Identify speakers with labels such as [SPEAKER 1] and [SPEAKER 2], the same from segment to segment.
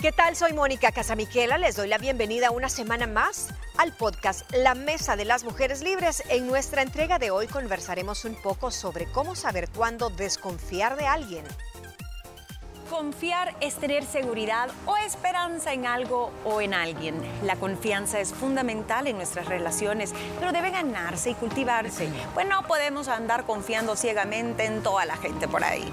[SPEAKER 1] ¿Qué tal? Soy Mónica Casamiquela. Les doy la bienvenida una semana más al podcast La Mesa de las Mujeres Libres. En nuestra entrega de hoy conversaremos un poco sobre cómo saber cuándo desconfiar de alguien.
[SPEAKER 2] Confiar es tener seguridad o esperanza en algo o en alguien. La confianza es fundamental en nuestras relaciones, pero debe ganarse y cultivarse. Pues no podemos andar confiando ciegamente en toda la gente por ahí.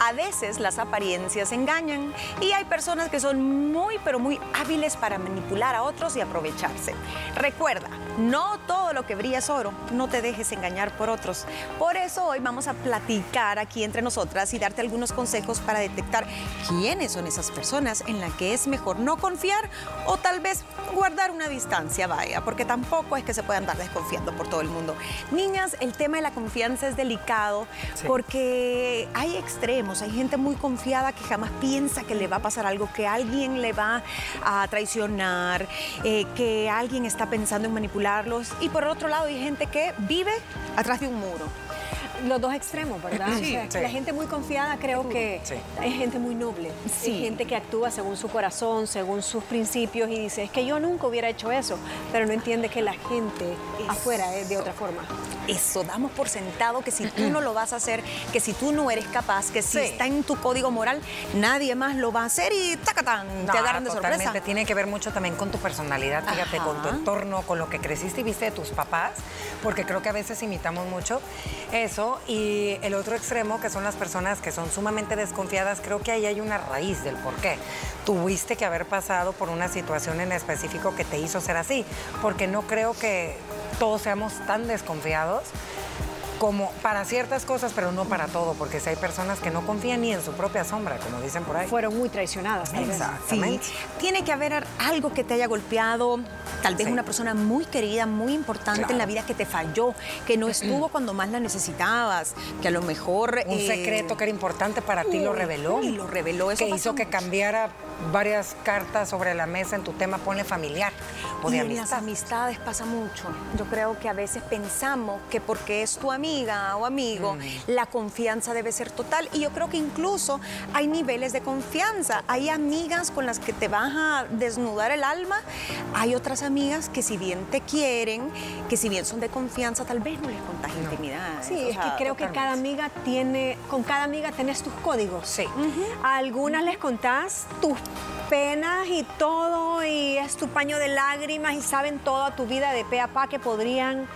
[SPEAKER 2] A veces las apariencias engañan y hay personas que son muy, pero muy hábiles para manipular a otros y aprovecharse. Recuerda, no todo lo que brilla es oro, no te dejes engañar por otros. Por eso hoy vamos a platicar aquí entre nosotras y darte algunos consejos para detectar quiénes son esas personas en las que es mejor no confiar o tal vez guardar una distancia, vaya, porque tampoco es que se pueda andar desconfiando por todo el mundo. Niñas, el tema de la confianza es delicado porque hay extremos, hay gente muy confiada que jamás piensa que le va a pasar algo, que alguien le va a traicionar, eh, que alguien está pensando en manipularlos. Y por otro lado hay gente que vive atrás de un muro
[SPEAKER 1] los dos extremos, ¿verdad? La gente muy confiada creo que es gente muy noble. Sí. gente que actúa según su corazón, según sus principios y dice, es que yo nunca hubiera hecho eso, pero no entiende que la gente afuera es de otra forma.
[SPEAKER 2] Eso, damos por sentado que si tú no lo vas a hacer, que si tú no eres capaz, que si está en tu código moral, nadie más lo va a hacer y tacatán, te agarran de sorpresa.
[SPEAKER 3] Tiene que ver mucho también con tu personalidad, fíjate, con tu entorno, con lo que creciste y viste de tus papás, porque creo que a veces imitamos mucho eso y el otro extremo, que son las personas que son sumamente desconfiadas, creo que ahí hay una raíz del por qué. Tuviste que haber pasado por una situación en específico que te hizo ser así, porque no creo que todos seamos tan desconfiados como para ciertas cosas, pero no para todo, porque si hay personas que no confían ni en su propia sombra, como dicen por ahí.
[SPEAKER 1] Fueron muy traicionadas.
[SPEAKER 2] Exactamente. Tiene que haber algo que te haya golpeado, tal vez una persona muy querida, muy importante en la vida que te falló, que no estuvo cuando más la necesitabas, que a lo mejor...
[SPEAKER 3] Un eh, secreto que era importante para ti lo reveló.
[SPEAKER 2] Y lo reveló. Eso
[SPEAKER 3] que hizo que cambiara varias cartas sobre la mesa en tu tema, ponle familiar o de y
[SPEAKER 2] en las amistades pasa mucho. Yo creo que a veces pensamos que porque es tu amigo, amiga o amigo, mm. la confianza debe ser total. Y yo creo que incluso hay niveles de confianza. Hay amigas con las que te vas a desnudar el alma. Hay otras amigas que si bien te quieren, que si bien son de confianza, tal vez no les contas intimidad.
[SPEAKER 1] Sí, es que creo que cada amiga tiene, con cada amiga tenés tus códigos.
[SPEAKER 2] Sí.
[SPEAKER 1] A algunas les contás tus penas y todo, y es tu paño de lágrimas y saben toda tu vida de pe a pa que podrían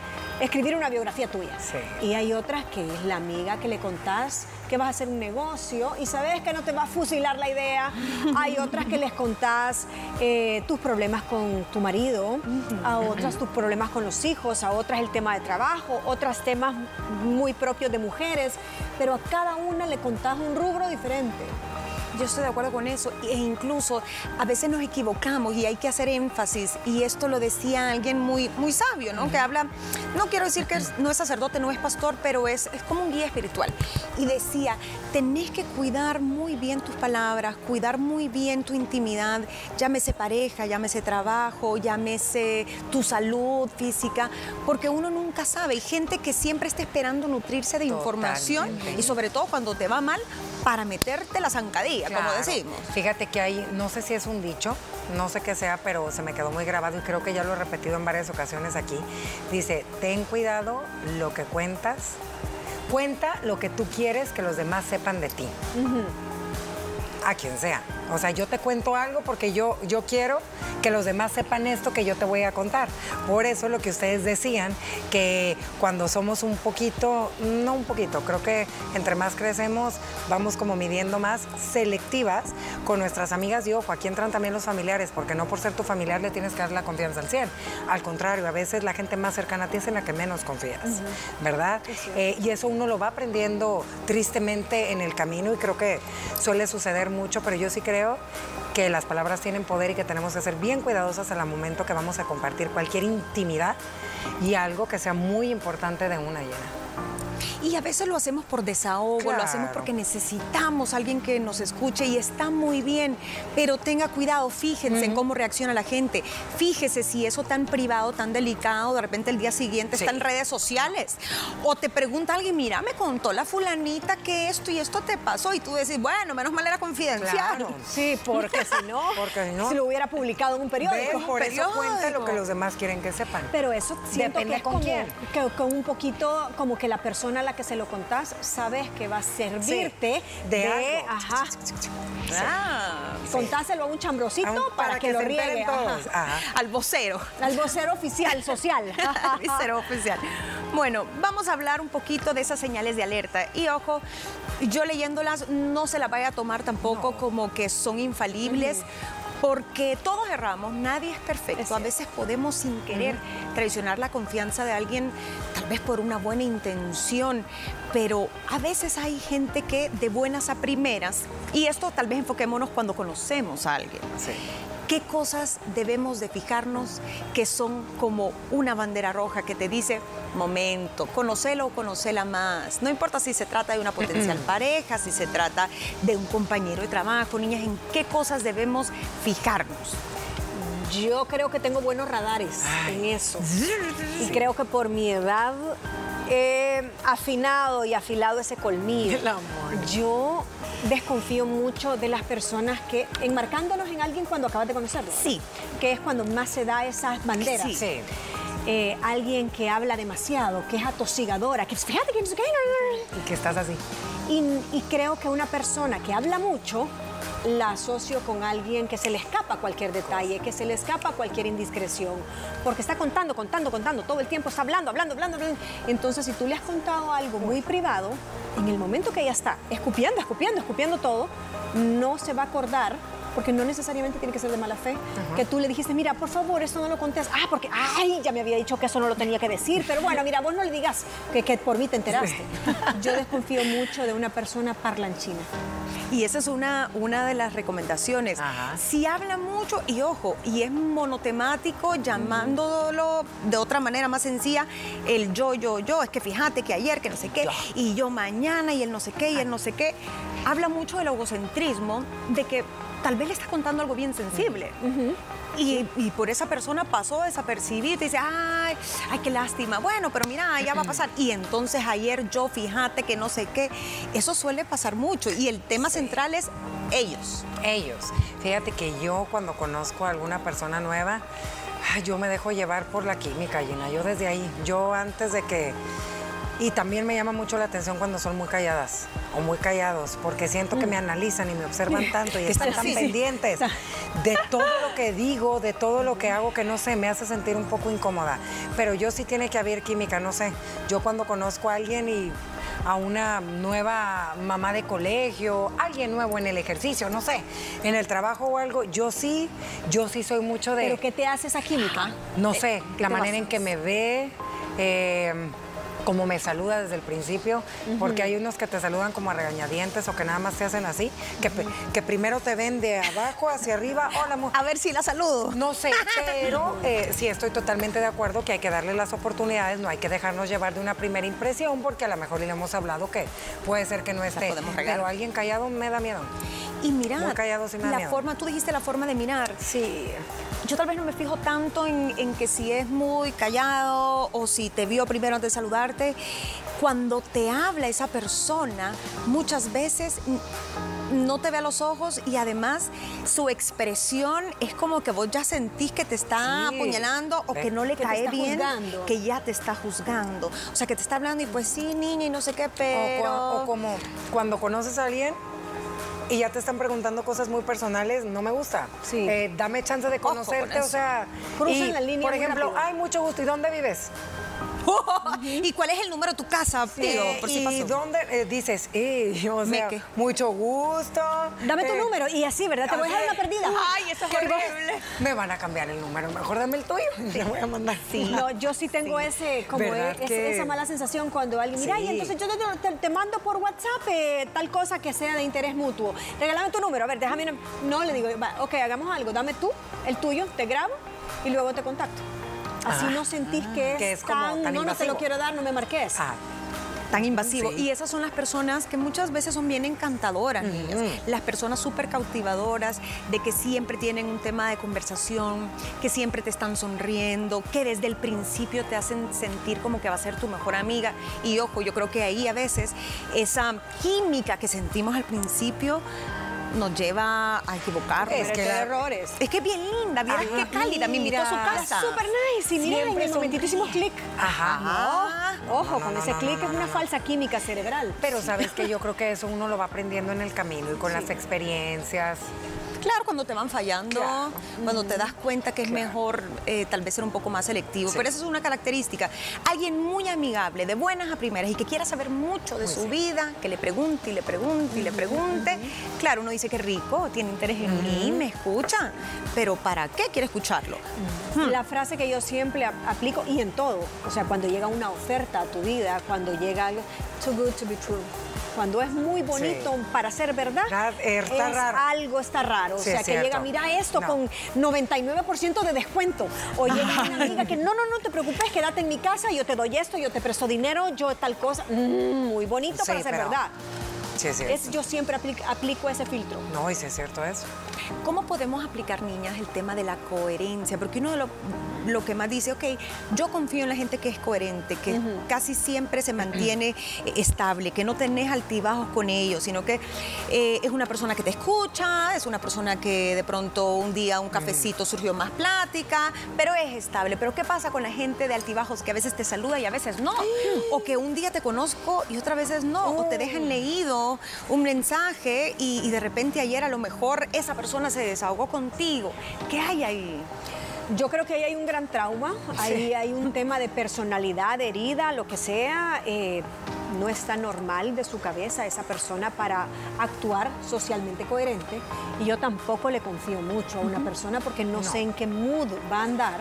[SPEAKER 1] escribir una biografía tuya. Y hay otras que es la amiga que le contás que vas a hacer un negocio y sabes que no te va a fusilar la idea. Hay otras que les contás eh, tus problemas con tu marido, a otras tus problemas con los hijos, a otras el tema de trabajo, otras temas muy propios de mujeres, pero a cada una le contás un rubro diferente.
[SPEAKER 2] Yo estoy de acuerdo con eso e incluso a veces nos equivocamos y hay que hacer énfasis y esto lo decía alguien muy, muy sabio, ¿no? Que habla, no quiero decir que no es sacerdote, no es pastor, pero es, es como un guía espiritual. Y decía, tenés que cuidar muy bien tus palabras, cuidar muy bien tu intimidad, llámese pareja, llámese trabajo, llámese tu salud física, porque uno nunca sabe. Hay gente que siempre está esperando nutrirse de información y sobre todo cuando te va mal, para meterte la zancadilla, como decimos.
[SPEAKER 3] Fíjate que hay, no sé si es un dicho, no sé qué sea, pero se me quedó muy grabado y creo que ya lo he repetido en varias ocasiones aquí. Dice, ten cuidado lo que cuentas, cuenta lo que tú quieres que los demás sepan de ti. A quien sea. O sea, yo te cuento algo porque yo, yo quiero que los demás sepan esto que yo te voy a contar. Por eso lo que ustedes decían, que cuando somos un poquito, no un poquito, creo que entre más crecemos, vamos como midiendo más selectivas con nuestras amigas. Y ojo, aquí entran también los familiares, porque no por ser tu familiar le tienes que dar la confianza al 100. Al contrario, a veces la gente más cercana a ti es en la que menos confías, ¿verdad? Eh, y eso uno lo va aprendiendo tristemente en el camino y creo que suele suceder mucho, pero yo sí creo que las palabras tienen poder y que tenemos que ser bien cuidadosas en el momento que vamos a compartir cualquier intimidad y algo que sea muy importante de una llena.
[SPEAKER 2] Y a veces lo hacemos por desahogo, lo hacemos porque necesitamos a alguien que nos escuche y está muy bien, pero tenga cuidado, fíjense en cómo reacciona la gente. Fíjese si eso tan privado, tan delicado, de repente el día siguiente está en redes sociales. O te pregunta alguien, mira, me contó la fulanita que esto y esto te pasó. Y tú decís, bueno, menos mal era confidencial.
[SPEAKER 1] Sí, porque si no, porque si no, lo hubiera publicado en un periódico.
[SPEAKER 3] por eso cuenta lo que los demás quieren que sepan.
[SPEAKER 1] Pero eso siento que es con como, que, con un poquito como que la persona a la que se lo contás sabes que va a servirte de, ajá. Ah, Contáselo a un chambrosito para, que, lo riegue.
[SPEAKER 2] Al vocero.
[SPEAKER 1] Al vocero oficial, social.
[SPEAKER 2] Al vocero oficial. Bueno, vamos a hablar un poquito de esas señales de alerta. Y ojo, yo leyéndolas no se las vaya a tomar tampoco como que son infalibles porque todos erramos, nadie es perfecto. a veces podemos sin querer traicionar la confianza de alguien, tal vez por una buena intención, pero a veces hay gente que de buenas a primeras, y esto tal vez enfoquémonos cuando conocemos a alguien. Sí qué cosas debemos de fijarnos que son como una bandera roja que te dice, momento, conocelo o conocela más. No importa si se trata de una potencial pareja, si se trata de un compañero de trabajo, niñas, en qué cosas debemos fijarnos.
[SPEAKER 1] Yo creo que tengo buenos radares en eso. Y creo que por mi edad he afinado y afilado ese colmillo. Yo desconfío mucho de las personas que, enmarcándonos en alguien cuando acabas de conocerlo.
[SPEAKER 2] Sí.
[SPEAKER 1] Que es cuando más se da esas banderas. Sí. Eh, alguien que habla demasiado, que es atosigadora, que fíjate que no sé qué.
[SPEAKER 3] Y que estás así.
[SPEAKER 1] y creo que una persona que habla mucho la asocio con alguien que se le escapa cualquier detalle, que se le escapa cualquier indiscreción, porque está contando, contando, contando, todo el tiempo está hablando, hablando, hablando. Entonces, si tú le has contado algo muy privado, en el momento que ella está escupiendo, escupiendo, escupiendo todo, no se va a acordar porque no necesariamente tiene que ser de mala fe, que tú le dijiste, mira, por favor, eso no lo contés. Ah, porque, ay, ya me había dicho que eso no lo tenía que decir, pero bueno, mira, vos no le digas que, que por mí te enteraste. Yo desconfío mucho de una persona parlanchina.
[SPEAKER 2] Y esa es una, una de las recomendaciones. Si habla mucho, y ojo, y es monotemático, llamándolo de otra manera más sencilla, el yo, yo, yo, es que fíjate que ayer, que no sé qué, y yo mañana, y el no sé qué, y el no sé qué, habla mucho del egocentrismo, de que tal vez le está contando algo bien sensible. Y, por esa persona pasó desapercibida y dice, ay, ay, qué lástima. Bueno, pero mira, ya va a pasar. Y entonces ayer yo, fíjate que no sé qué. Eso suele pasar mucho. Y el tema central es ellos.
[SPEAKER 3] Ellos. Fíjate que yo cuando conozco a alguna persona nueva, yo me dejo llevar por la química, Gina. Yo desde ahí, yo antes de que y también me llama mucho la atención cuando son muy calladas o muy callados, porque siento que me mm. analizan y me observan tanto y están tan pendientes de todo lo que digo, de todo lo que hago, que no sé, me hace sentir un poco incómoda. Pero yo sí tiene que haber química, no sé. Yo cuando conozco a alguien y a una nueva mamá de colegio, alguien nuevo en el ejercicio, no sé, en el trabajo o algo, yo sí, yo sí soy mucho de...
[SPEAKER 1] ¿Pero qué te hace esa química?
[SPEAKER 3] No sé, eh, la manera en que me ve, eh, como me saluda desde el principio, porque hay unos que te saludan como a regañadientes o que nada más te hacen así, que, que primero te ven de abajo hacia arriba, hola,
[SPEAKER 2] A ver si la saludo.
[SPEAKER 3] No sé, pero eh, sí estoy totalmente de acuerdo que hay que darle las oportunidades, no hay que dejarnos llevar de una primera impresión, porque a lo mejor le hemos hablado que puede ser que no esté, pero alguien callado me da miedo.
[SPEAKER 2] Y mira,
[SPEAKER 3] la
[SPEAKER 2] forma, tú dijiste la forma de mirar.
[SPEAKER 3] Sí.
[SPEAKER 2] Yo tal vez no me fijo tanto en, en que si es muy callado o si te vio primero antes de Cuando te habla esa persona, muchas veces no te ve a los ojos y además su expresión es como que vos ya sentís que te está apuñalando o que no le cae bien, que ya te está juzgando. O sea, que te está hablando y pues sí, niña, y no sé qué, pero...
[SPEAKER 3] o como cuando conoces a alguien y ya te están preguntando cosas muy personales, no me gusta. Sí. Eh, dame chance de conocerte, o sea.
[SPEAKER 1] Cruzan la línea.
[SPEAKER 3] Por ejemplo, hay mucho gusto. ¿Y dónde vives?
[SPEAKER 2] ¿Y cuál es el número de tu casa?
[SPEAKER 3] ¿Y dónde eh, dices? Eh, o sea, mucho gusto.
[SPEAKER 1] Dame tu número. Y así, ¿verdad? Te voy a dejar una perdida.
[SPEAKER 2] Ay, eso es horrible.
[SPEAKER 3] Me van a cambiar el número. Mejor dame el tuyo. Te voy a mandar.
[SPEAKER 1] Sí. No, yo sí tengo ese, como esa mala sensación cuando alguien, mira, y entonces yo te, mando por WhatsApp tal cosa que sea de interés mutuo regálame tu número, a ver, déjame, no, le digo, ok, hagamos algo, dame tú, el tuyo, te grabo y luego te contacto. Así ah, no sentís que, es, tan, no, no te lo quiero dar, no me marques. Ah.
[SPEAKER 2] tan invasivo. Y esas son las personas que muchas veces son bien encantadoras, Las personas súper cautivadoras, de que siempre tienen un tema de conversación, que siempre te están sonriendo, que desde el principio te hacen sentir como que va a ser tu mejor amiga. Y ojo, yo creo que ahí a veces esa química que sentimos al principio nos lleva a equivocarnos.
[SPEAKER 1] Es que errores.
[SPEAKER 2] Es que es bien linda, mira qué cálida, me invitó a su casa.
[SPEAKER 1] Súper nice. Y mira, en el momentito hicimos clic.
[SPEAKER 3] Ajá.
[SPEAKER 1] ojo, con ese clic es una falsa química cerebral.
[SPEAKER 3] Pero sabes que yo creo que eso uno lo va aprendiendo en el camino y con las experiencias.
[SPEAKER 2] Claro, cuando te van fallando, cuando te das cuenta que es mejor eh, tal vez ser un poco más selectivo. Pero esa es una característica. Alguien muy amigable, de buenas a primeras y que quiera saber mucho de su vida, que le pregunte y le pregunte y le pregunte. Claro, uno dice que rico, tiene interés en mí, me escucha. Pero ¿para qué quiere escucharlo?
[SPEAKER 1] La frase que yo siempre aplico y en todo, o sea, cuando llega una oferta a tu vida, cuando llega algo, too good to be true cuando es muy bonito para ser verdad,
[SPEAKER 3] es
[SPEAKER 1] algo está raro. o sea, que llega, mira esto con 99% de descuento. O llega una amiga que, no, no, no te preocupes, quédate en mi casa, yo te doy esto, yo te presto dinero, yo tal cosa. Mm, muy bonito para ser verdad.
[SPEAKER 3] Sí, es
[SPEAKER 1] yo siempre aplico, ese filtro.
[SPEAKER 3] No, y si es cierto eso.
[SPEAKER 2] ¿Cómo podemos aplicar, niñas, el tema de la coherencia? Porque uno de lo, lo que más dice, ok, yo confío en la gente que es coherente, que casi siempre se mantiene eh, estable, que no tenés altibajos con ellos, sino que eh, es una persona que te escucha, es una persona que de pronto un día un cafecito surgió más plática, pero es estable. Pero ¿qué pasa con la gente de altibajos que a veces te saluda y a veces no? O que un día te conozco y otras veces no, o te dejan leído un mensaje y, y de repente ayer a lo mejor esa persona se desahogó contigo. ¿Qué hay ahí?
[SPEAKER 1] Yo creo que ahí hay un gran trauma, ahí hay un tema de personalidad herida, lo que sea. Eh, no está normal de su cabeza esa persona para actuar socialmente coherente y yo tampoco le confío mucho a una persona porque no, sé en qué mood va a andar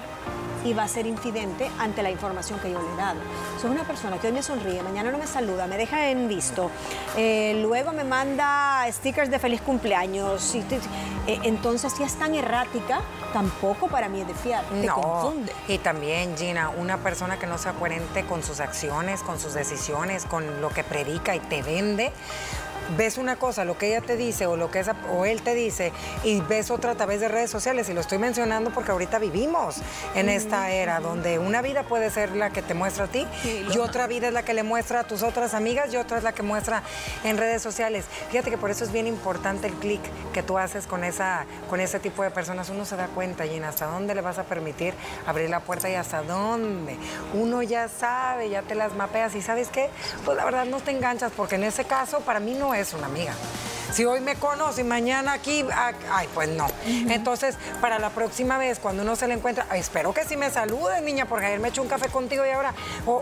[SPEAKER 1] y va a ser infidente ante la información que yo le he dado. Soy una persona que hoy me sonríe, mañana no me saluda, me deja en visto, eh, luego me manda stickers de feliz cumpleaños. Y eh, entonces, si es tan errática, tampoco para mí es de fiar, te confunde.
[SPEAKER 3] Y también, Gina, una persona que no sea coherente con sus acciones, con sus decisiones, con lo que predica y te vende, ves una cosa, lo que ella te dice o lo que esa, o él te dice, y ves otra a través de redes sociales. Y lo estoy mencionando porque ahorita vivimos en esta era donde una vida puede ser la que te muestra a ti y otra vida es la que le muestra a tus otras amigas y otra es la que muestra en redes sociales. Fíjate que por eso es bien importante el clic que tú haces con, esa, con ese tipo de personas. Uno se da cuenta, Gina, hasta dónde le vas a permitir abrir la puerta y hasta dónde. Uno ya sabe, ya te las mapeas y ¿sabes qué? Pues la verdad no te enganchas porque en ese caso para mí no es una amiga. Si hoy me conoce y mañana aquí, ah, ay, pues no. Entonces, para la próxima vez, cuando uno se le encuentra, espero que sí me salude, niña, porque ayer me eché un café contigo y ahora.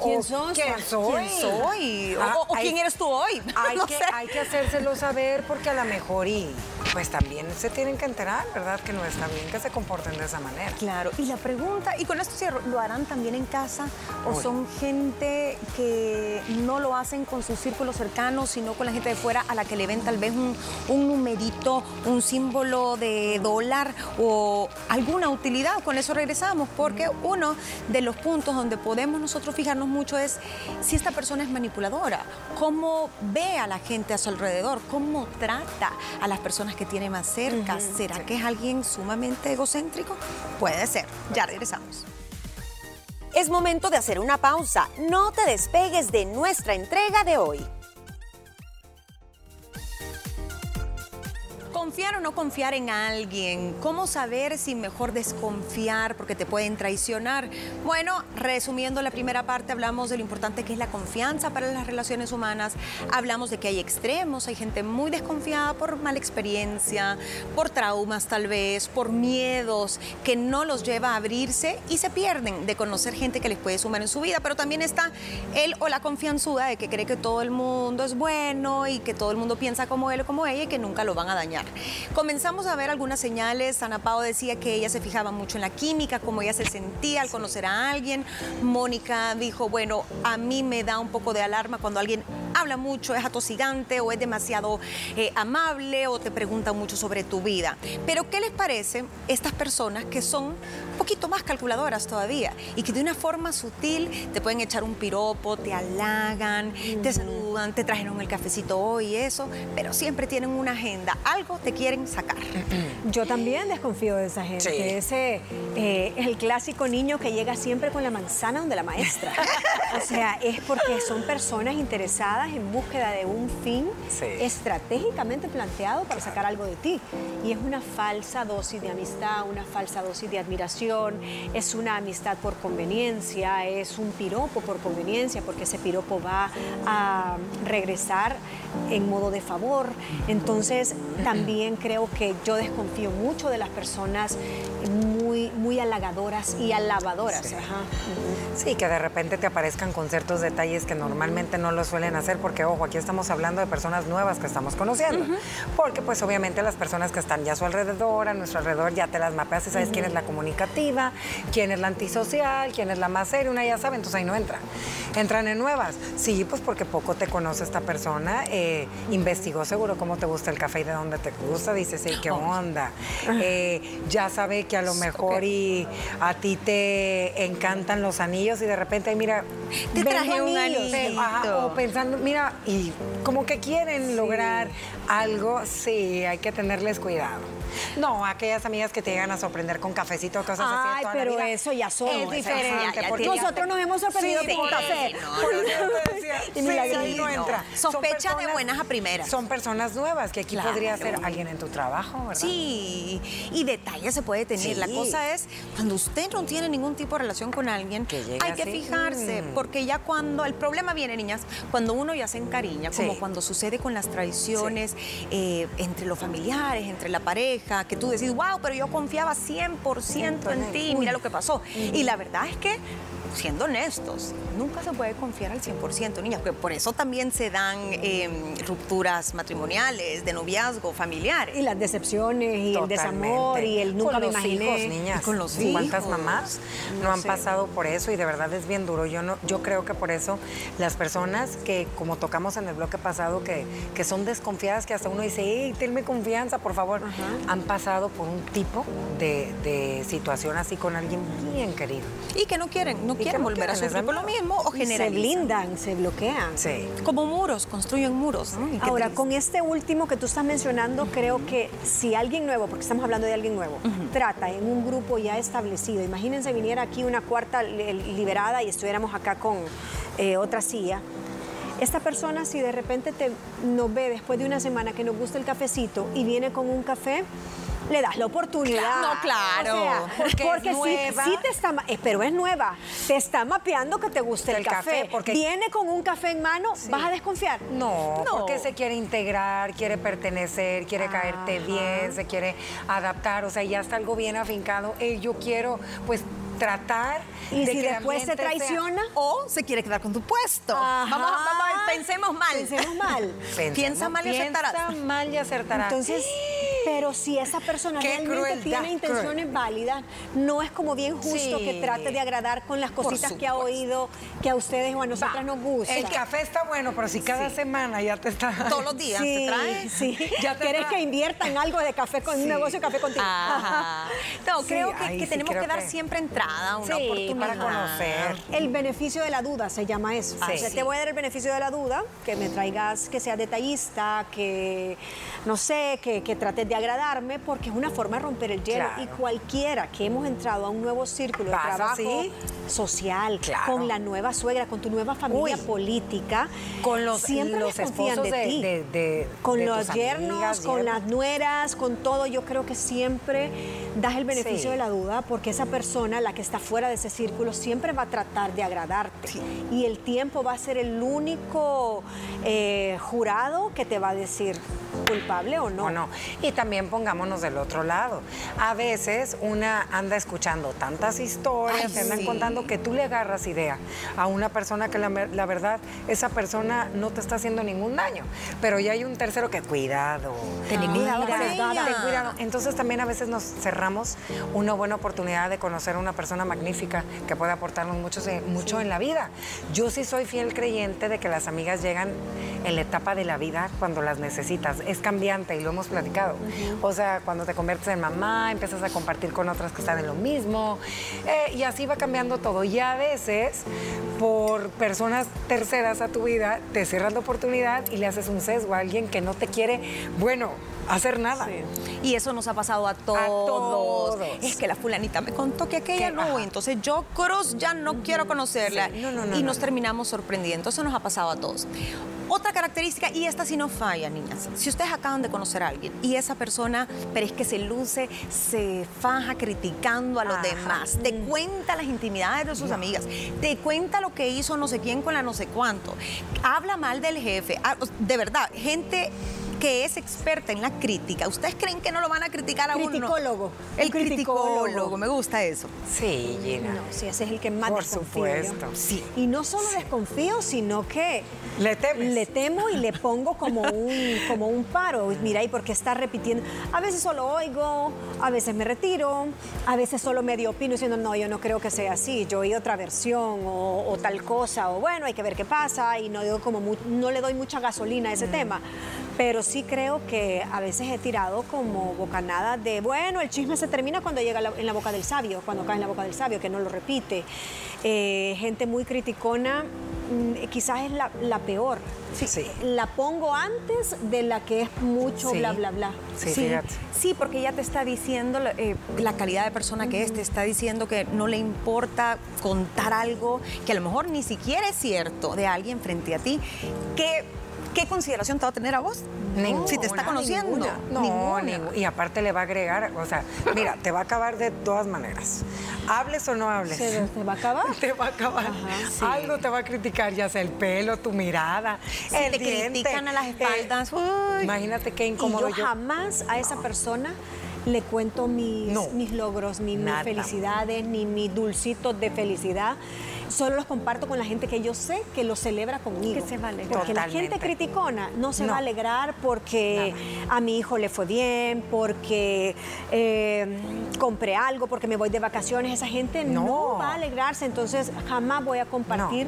[SPEAKER 1] ¿Quién sos?
[SPEAKER 3] ¿Quién soy? ¿Quién
[SPEAKER 2] soy? o, ah, quién eres tú hoy?
[SPEAKER 3] Hay, que, hay que hacérselo saber porque a lo mejor y pues también se tienen que enterar, ¿verdad? Que no está bien que se comporten de esa manera.
[SPEAKER 2] Claro. Y la pregunta, y con esto cierro, ¿lo harán también en casa o son gente que no lo hacen con su círculo cercano, sino con la gente de fuera a la que le ven tal vez un, un numerito, un símbolo de dólar o alguna utilidad? Con eso regresamos, porque uno de los puntos donde podemos nosotros fijarnos mucho es si esta persona es manipuladora, cómo ve a la gente a su alrededor, cómo trata a las personas que tiene más cerca. ¿Será que es alguien sumamente egocéntrico? Puede ser. Ya regresamos.
[SPEAKER 4] Es momento de hacer una pausa. No te despegues de nuestra entrega de hoy.
[SPEAKER 2] ¿Confiar o no confiar en alguien? ¿Cómo saber si mejor desconfiar porque te pueden traicionar? Bueno, resumiendo la primera parte, hablamos de lo importante que es la confianza para las relaciones humanas. Hablamos de que hay extremos, hay gente muy desconfiada por mala experiencia, por traumas tal vez, por miedos que no los lleva a abrirse y se pierden de conocer gente que les puede sumar en su vida. Pero también está él o la confianzuda de que cree que todo el mundo es bueno y que todo el mundo piensa como él o como ella y que nunca lo van a dañar. Comenzamos a ver algunas señales. Ana Pao decía que ella se fijaba mucho en la química, cómo ella se sentía al conocer a alguien. Mónica dijo, bueno, a mí me da un poco de alarma cuando alguien habla mucho, es atosigante o es demasiado eh, amable o te pregunta mucho sobre tu vida. Pero ¿qué les parece estas personas que son un poquito más calculadoras todavía y que de una forma sutil te pueden echar un piropo, te halagan, te saludan, te trajeron el cafecito hoy y eso, pero siempre tienen una agenda, algo te quieren sacar.
[SPEAKER 1] Yo también desconfío de esa gente. Ese eh, es el clásico niño que llega siempre con la manzana donde la maestra. o sea, es porque son personas interesadas en búsqueda de un fin estratégicamente planteado para sacar algo de ti. Y es una falsa dosis de amistad, una falsa dosis de admiración, es una amistad por conveniencia, es un piropo por conveniencia, porque ese piropo va a regresar en modo de favor. Entonces, también creo que yo desconfío mucho de las personas muy, muy halagadoras y alabadoras.
[SPEAKER 3] Sí. que de repente te aparezcan con ciertos detalles que normalmente no lo suelen hacer, porque, ojo, aquí estamos hablando de personas nuevas que estamos conociendo. Porque, pues, obviamente las personas que están ya a su alrededor, a nuestro alrededor, ya te las mapeas y sabes quién es la comunicativa, quién es la antisocial, quién es la más seria, una ya sabe, entonces ahí no entra. Entran en nuevas. Sí, pues porque poco te conoce esta persona, eh, investigó seguro cómo te gusta el café y de dónde te gusta, dice, sí, qué onda. Eh, ya sabe que a lo mejor y a ti te encantan los anillos y de repente, mira,
[SPEAKER 2] te traje un anillo.
[SPEAKER 3] o pensando, mira, y como que quieren lograr algo, sí, hay que tenerles cuidado. No, aquellas amigas que te llegan a sorprender con cafecito, cosas
[SPEAKER 1] así.
[SPEAKER 3] Ay,
[SPEAKER 1] pero eso ya son.
[SPEAKER 3] Es diferente.
[SPEAKER 1] porque nosotros nos hemos sorprendido con café.
[SPEAKER 3] y no entra.
[SPEAKER 2] Sospecha de buenas a primeras.
[SPEAKER 3] Son personas nuevas, que aquí podría ser alguien en tu trabajo, ¿verdad?
[SPEAKER 2] Sí, y detalles se puede tener. La cosa es, cuando usted no tiene ningún tipo de relación con alguien, hay que fijarse, mm. porque ya cuando, el problema viene, niñas, cuando uno ya se encariña, como cuando sucede con las traiciones eh, entre los familiares, entre la pareja, que tú decís, wow, pero yo confiaba 100% en ti, mira lo que pasó. Y la verdad es que siendo honestos, nunca se puede confiar al 100%, niñas, porque por eso también se dan em, rupturas matrimoniales, de noviazgo, familiares.
[SPEAKER 1] Y las decepciones, y el desamor, y el nunca
[SPEAKER 3] con
[SPEAKER 1] me
[SPEAKER 3] los
[SPEAKER 1] imaginé.
[SPEAKER 3] Hijos, niñas. con los ¿Cuántas mamás no, han pasado por eso? Y de verdad es bien duro. Yo, no, yo creo que por eso las personas que, como tocamos en el bloque pasado, que, que son desconfiadas, que hasta uno dice, hey, tenme confianza, por favor, han pasado por un tipo de, de situación así con alguien bien querido.
[SPEAKER 2] Y que no quieren, no quieren volver a sufrir por lo mismo o generar.
[SPEAKER 1] Se blindan, se bloquean.
[SPEAKER 3] Sí.
[SPEAKER 2] Como muros, construyen muros.
[SPEAKER 1] Ahora, con este último que tú estás mencionando, creo que si alguien nuevo, porque estamos hablando de alguien nuevo, trata en un grupo ya establecido, imagínense viniera aquí una cuarta liberada y estuviéramos acá con eh, otra silla. Esta persona, si de repente te, nos ve después de una semana que nos gusta el cafecito y viene con un café, le das la oportunidad.
[SPEAKER 2] No, claro.
[SPEAKER 1] porque, Sí, te está, eh, pero es nueva, te está mapeando que te guste el, café. porque viene con un café en mano, ¿vas a desconfiar?
[SPEAKER 3] No, porque se quiere integrar, quiere pertenecer, quiere caerte bien, se quiere adaptar, o sea, ya está algo bien afincado. yo quiero, pues, tratar
[SPEAKER 1] y si después se traiciona
[SPEAKER 2] o se quiere quedar con tu puesto. Vamos, vamos, pensemos mal.
[SPEAKER 1] Pensemos mal.
[SPEAKER 2] piensa mal y acertarás.
[SPEAKER 3] Piensa mal y acertarás.
[SPEAKER 1] Entonces, pero si esa persona realmente tiene intenciones válidas, no es como bien justo que trate de agradar con las cositas que ha oído, que a ustedes o a nosotras nos gusta.
[SPEAKER 3] El café está bueno, pero si cada semana ya te está...
[SPEAKER 2] Todos los días
[SPEAKER 1] sí,
[SPEAKER 2] te trae.
[SPEAKER 1] Sí, ya ¿Quieres que invierta en algo de café, con un negocio de café contigo?
[SPEAKER 2] No, creo que, tenemos que dar siempre entrada, una oportunidad.
[SPEAKER 3] para conocer.
[SPEAKER 1] El beneficio de la duda se llama eso. O sea, te voy a dar el beneficio de la duda, que me traigas, que sea detallista, que, no sé, que, que trates de agradarme porque es una forma de romper el hielo y cualquiera que hemos entrado a un nuevo círculo de trabajo social, con la nueva suegra, con tu nueva familia política,
[SPEAKER 3] con los,
[SPEAKER 1] siempre
[SPEAKER 3] los esposos
[SPEAKER 1] de, ti. con los yernos, con las nueras, con todo, yo creo que siempre das el beneficio de la duda porque esa persona, la que está fuera de ese círculo, siempre va a tratar de agradarte. Y el tiempo va a ser el único eh, jurado que te va a decir culpable o no.
[SPEAKER 3] O no. Y también pongámonos del otro lado. A veces una anda escuchando tantas historias, te andan contando que tú le agarras idea a una persona que la, verdad, esa persona no te está haciendo ningún daño. Pero ya hay un tercero que cuidado.
[SPEAKER 1] Ten cuidado,
[SPEAKER 3] cuidado. Entonces también a veces nos cerramos una buena oportunidad de conocer a una persona magnífica que puede aportarnos mucho, mucho en la vida. Yo sí soy fiel creyente de que las amigas llegan en la etapa de la vida cuando las necesitas. Es cambiante y lo hemos platicado. O sea, cuando te conviertes en mamá, empiezas a compartir con otras que están en lo mismo eh, y así va cambiando todo. Y a veces, por personas terceras a tu vida, te cierras la oportunidad y le haces un sesgo a alguien que no te quiere, bueno, hacer nada.
[SPEAKER 2] Y eso nos ha pasado a todos. Es que la fulanita me contó que aquella no, entonces yo, Cruz, ya no quiero conocerla. y nos terminamos sorprendiendo. Eso nos ha pasado a todos. Otra característica, y esta sí no falla, niñas. Si ustedes acaban de conocer a alguien y esa persona, pero es que se luce, se faja criticando a los demás, te cuenta las intimidades de sus amigas, te cuenta lo que hizo no sé quién con la no sé cuánto, habla mal del jefe, ah, de verdad, gente que es experta en la crítica, ¿ustedes creen que no lo van a criticar a
[SPEAKER 1] uno? Criticólogo.
[SPEAKER 2] El criticólogo. me gusta eso.
[SPEAKER 3] Sí, Gina.
[SPEAKER 1] No, sí, ese es el que más
[SPEAKER 3] Por supuesto.
[SPEAKER 1] Sí. Y no solo desconfío, sino que
[SPEAKER 3] le, temes.
[SPEAKER 1] le temo y le pongo como un, como un paro. Mira, ¿y por qué está repitiendo? A veces solo oigo, a veces me retiro, a veces solo medio opino diciendo, no, yo no creo que sea así, yo oí otra versión o, tal cosa, o bueno, hay que ver qué pasa y no, digo como no le doy mucha gasolina a ese mm. tema pero sí creo que a veces he tirado como bocanada de, bueno, el chisme se termina cuando llega en la boca del sabio, cuando cae en la boca del sabio, que no lo repite. Eh, gente muy criticona, mm, quizás es la, peor. Sí, La pongo antes de la que es mucho bla, bla, bla.
[SPEAKER 2] Sí, sí, porque ella te está diciendo eh, la calidad de persona que es, te está diciendo que no le importa contar algo que a lo mejor ni siquiera es cierto de alguien frente a ti, que ¿qué consideración te va a tener a vos?
[SPEAKER 3] Ninguna,
[SPEAKER 2] si te está conociendo.
[SPEAKER 3] No, y aparte le va a agregar, o sea, mira, te va a acabar de todas maneras. Hables o no hables.
[SPEAKER 1] ¿Te, va a acabar?
[SPEAKER 3] Te va a acabar. Algo te va a criticar, ya sea el pelo, tu mirada,
[SPEAKER 2] si el te critican a las eh, espaldas.
[SPEAKER 3] imagínate qué incómodo.
[SPEAKER 1] Y yo, jamás a esa persona le cuento mis, mis logros, ni mis felicidades, ni mis dulcitos de felicidad. Solo los comparto con la gente que yo sé que lo celebra conmigo.
[SPEAKER 2] Que se vale.
[SPEAKER 1] Porque la gente criticona no se va a alegrar porque a mi hijo le fue bien, porque eh, compré algo, porque me voy de vacaciones. Esa gente no, va a alegrarse, entonces jamás voy a compartir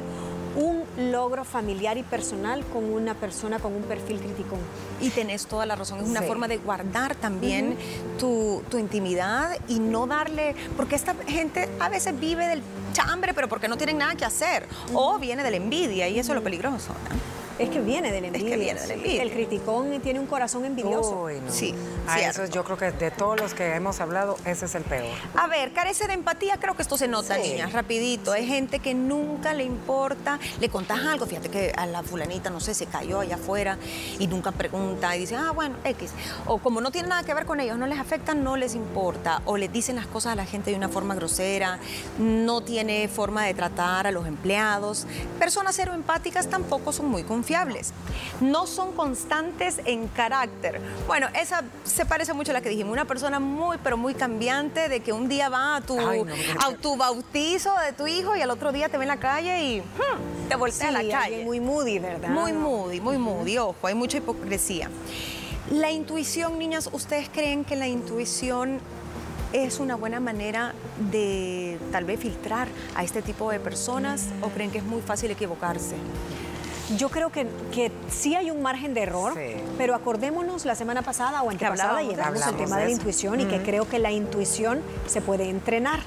[SPEAKER 1] logro familiar y personal con una persona con un perfil crítico.
[SPEAKER 2] Y tenés toda la razón, es una forma de guardar también tu, intimidad y no darle, porque esta gente a veces vive del chambre, pero porque no tienen nada que hacer, o viene de la envidia y eso es lo peligroso.
[SPEAKER 1] Es que viene de la envidia.
[SPEAKER 2] Es que viene de la envidia.
[SPEAKER 1] El criticón tiene un corazón envidioso.
[SPEAKER 2] Sí.
[SPEAKER 3] A eso yo creo que de todos los que hemos hablado, ese es el peor.
[SPEAKER 2] A ver, carece de empatía, creo que esto se nota, niñas, rapidito. Hay gente que nunca le importa, le contás algo, fíjate que a la fulanita, no sé, se cayó allá afuera y nunca pregunta y dice, ah, bueno, X. O como no tiene nada que ver con ellos, no les afecta, no les importa. O les dicen las cosas a la gente de una forma grosera, no tiene forma de tratar a los empleados. Personas cero empáticas tampoco son muy confiables no son constantes en carácter. Bueno, esa se parece mucho a la que dijimos, una persona muy, pero muy cambiante, de que un día va a tu, a tu bautizo de tu hijo y al otro día te ve en la calle y hmm, te voltea a la calle.
[SPEAKER 1] Muy moody, ¿verdad?
[SPEAKER 2] Muy moody, muy moody, ojo, hay mucha hipocresía. La intuición, niñas, ¿ustedes creen que la intuición es una buena manera de tal vez filtrar a este tipo de personas o creen que es muy fácil equivocarse?
[SPEAKER 1] Yo creo que, que sí hay un margen de error, pero acordémonos la semana pasada o antepasada llevamos el tema de, la intuición y que creo que la intuición se puede entrenar.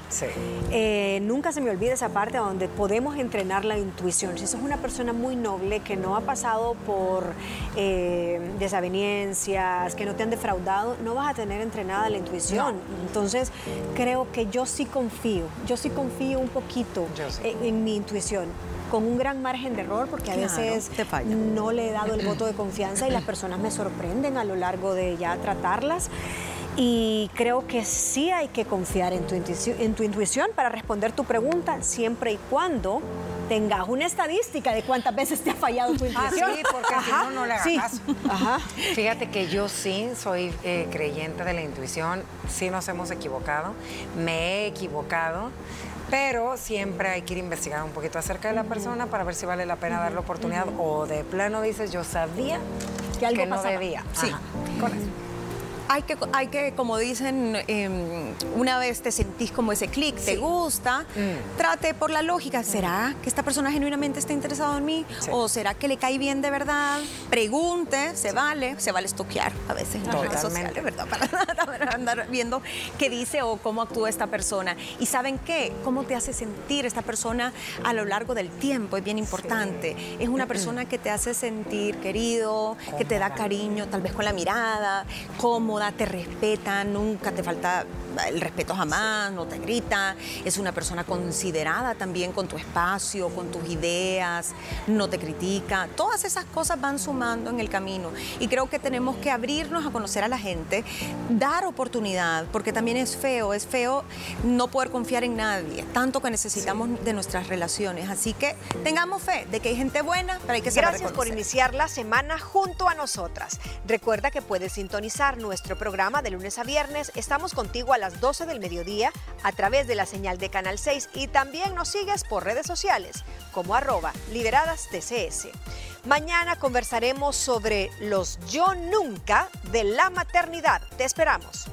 [SPEAKER 1] Eh, nunca se me olvida esa parte donde podemos entrenar la intuición. Si sos una persona muy noble que no ha pasado por eh, desavenencias, que no te han defraudado, no vas a tener entrenada la intuición. Entonces, creo que yo sí confío, yo sí confío un poquito en mi intuición con un gran margen de error porque a veces no le he dado el voto de confianza y las personas me sorprenden a lo largo de ya tratarlas. Y creo que sí hay que confiar en tu, intuición, en tu intuición para responder tu pregunta siempre y cuando tengas una estadística de cuántas veces te ha fallado tu
[SPEAKER 3] Ah,
[SPEAKER 1] intuición.
[SPEAKER 3] sí, porque si no, no hagas
[SPEAKER 1] sí. Ajá.
[SPEAKER 3] Fíjate que yo sí soy eh, creyente de la intuición, sí nos hemos equivocado, me he equivocado, pero siempre hay que ir a investigar un poquito acerca de la persona para ver si vale la pena darle oportunidad o de plano dices, yo sabía
[SPEAKER 1] Que algo
[SPEAKER 3] no
[SPEAKER 1] pasaba.
[SPEAKER 3] debía.
[SPEAKER 2] Sí.
[SPEAKER 3] Ajá, con eso.
[SPEAKER 2] Hay que, hay que, como dicen, em, una vez te sentís como ese clic, te gusta,
[SPEAKER 3] Mm.
[SPEAKER 2] trate por la lógica. ¿Será que esta persona genuinamente está interesada en mí?
[SPEAKER 3] Sí.
[SPEAKER 2] ¿O será que le cae bien de verdad? Pregunte, se vale, se vale estoquear a veces en redes
[SPEAKER 3] Totalmente.
[SPEAKER 2] sociales, ¿verdad? Para andar viendo qué dice o cómo actúa esta persona. Y ¿saben qué? ¿Cómo te hace sentir esta persona a lo largo del tiempo? Es bien importante. Es una persona que te hace sentir querido, que te da cariño, tal vez con la mirada, te respeta, nunca te falta el respeto jamás, no te grita, es una persona considerada también con tu espacio, con tus ideas, no te critica. Todas esas cosas van sumando en el camino y creo que tenemos que abrirnos a conocer a la gente, dar oportunidad, porque también es feo, es feo no poder confiar en nadie, tanto que necesitamos de nuestras relaciones. Así que tengamos fe de que hay gente buena, pero hay que saber
[SPEAKER 1] Gracias por iniciar la semana junto a nosotras. Recuerda que puedes sintonizar nuestro programa de lunes a viernes. Estamos contigo a las 12 del mediodía a través de la señal de Canal 6 y también nos sigues por redes sociales como arroba liberadas TCS. Mañana conversaremos sobre los yo nunca de la maternidad. Te esperamos.